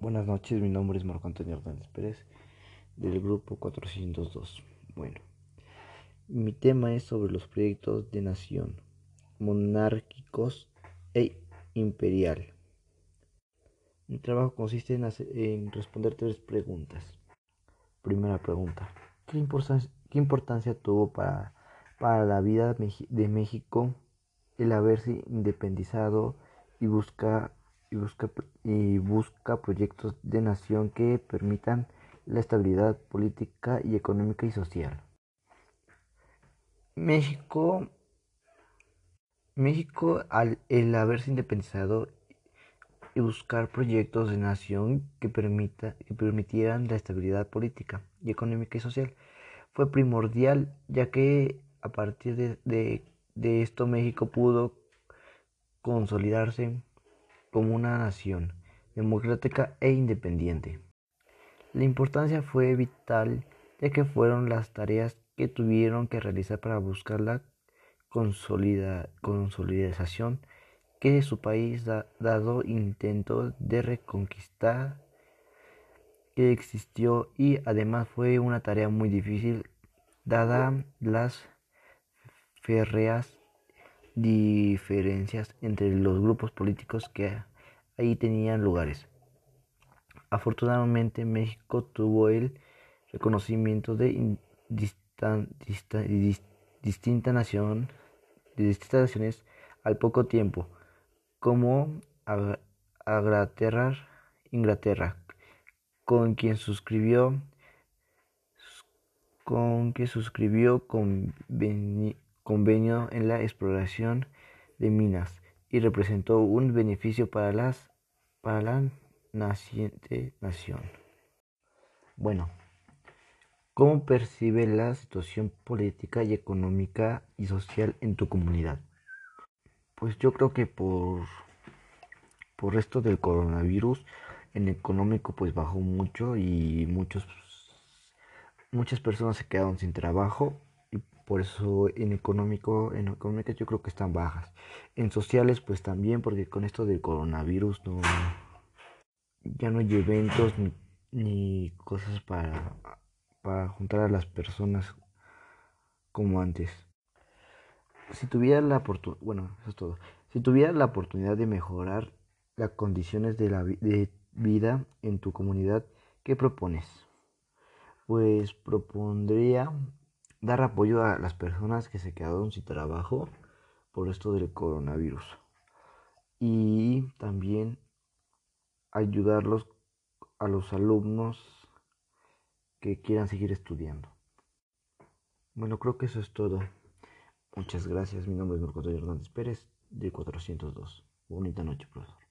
Buenas noches, mi nombre es Marco Antonio Hernández Pérez del grupo 402. Bueno, mi tema es sobre los proyectos de nación monárquicos e imperial. Mi trabajo consiste en, responder tres preguntas. Primera pregunta, ¿qué importancia, tuvo para, para la vida de México el haberse independizado y buscar y busca, y busca proyectos de nación que permitan la estabilidad política y económica y social. México, México al el haberse independizado y buscar proyectos de nación que, permita, que permitieran la estabilidad política y económica y social fue primordial ya que a partir de, de esto México pudo consolidarse como una nación democrática e independiente. La importancia fue vital ya que fueron las tareas que tuvieron que realizar para buscar la consolidación que su país dado intento de reconquistar que existió y además fue una tarea muy difícil dada las férreas diferencias entre los grupos políticos que ahí tenían lugares. Afortunadamente México tuvo el reconocimiento de distinta nación, de distintas naciones al poco tiempo, como Inglaterra, Inglaterra con quien suscribió con que suscribió convenio en la exploración de minas y representó un beneficio para, las, para la naciente nación. Bueno, ¿cómo percibe la situación política y económica y social en tu comunidad? Pues yo creo que por, por esto del coronavirus, en económico pues bajó mucho y muchos, muchas personas se quedaron sin trabajo por eso en económico, en económicas yo creo que están bajas. En sociales pues también, porque con esto del coronavirus no ya no hay eventos ni, cosas para, para juntar a las personas como antes. Si tuviera la oportunidad, bueno, eso es todo. Si tuviera la oportunidad de mejorar las condiciones de la de vida en tu comunidad, ¿qué propones? Pues propondría dar apoyo a las personas que se quedaron sin trabajo por esto del coronavirus y también ayudarlos a los alumnos que quieran seguir estudiando. Bueno, creo que eso es todo. Muchas gracias. Mi nombre es Marco Hernández Pérez, de 402. Bonita noche, profesor.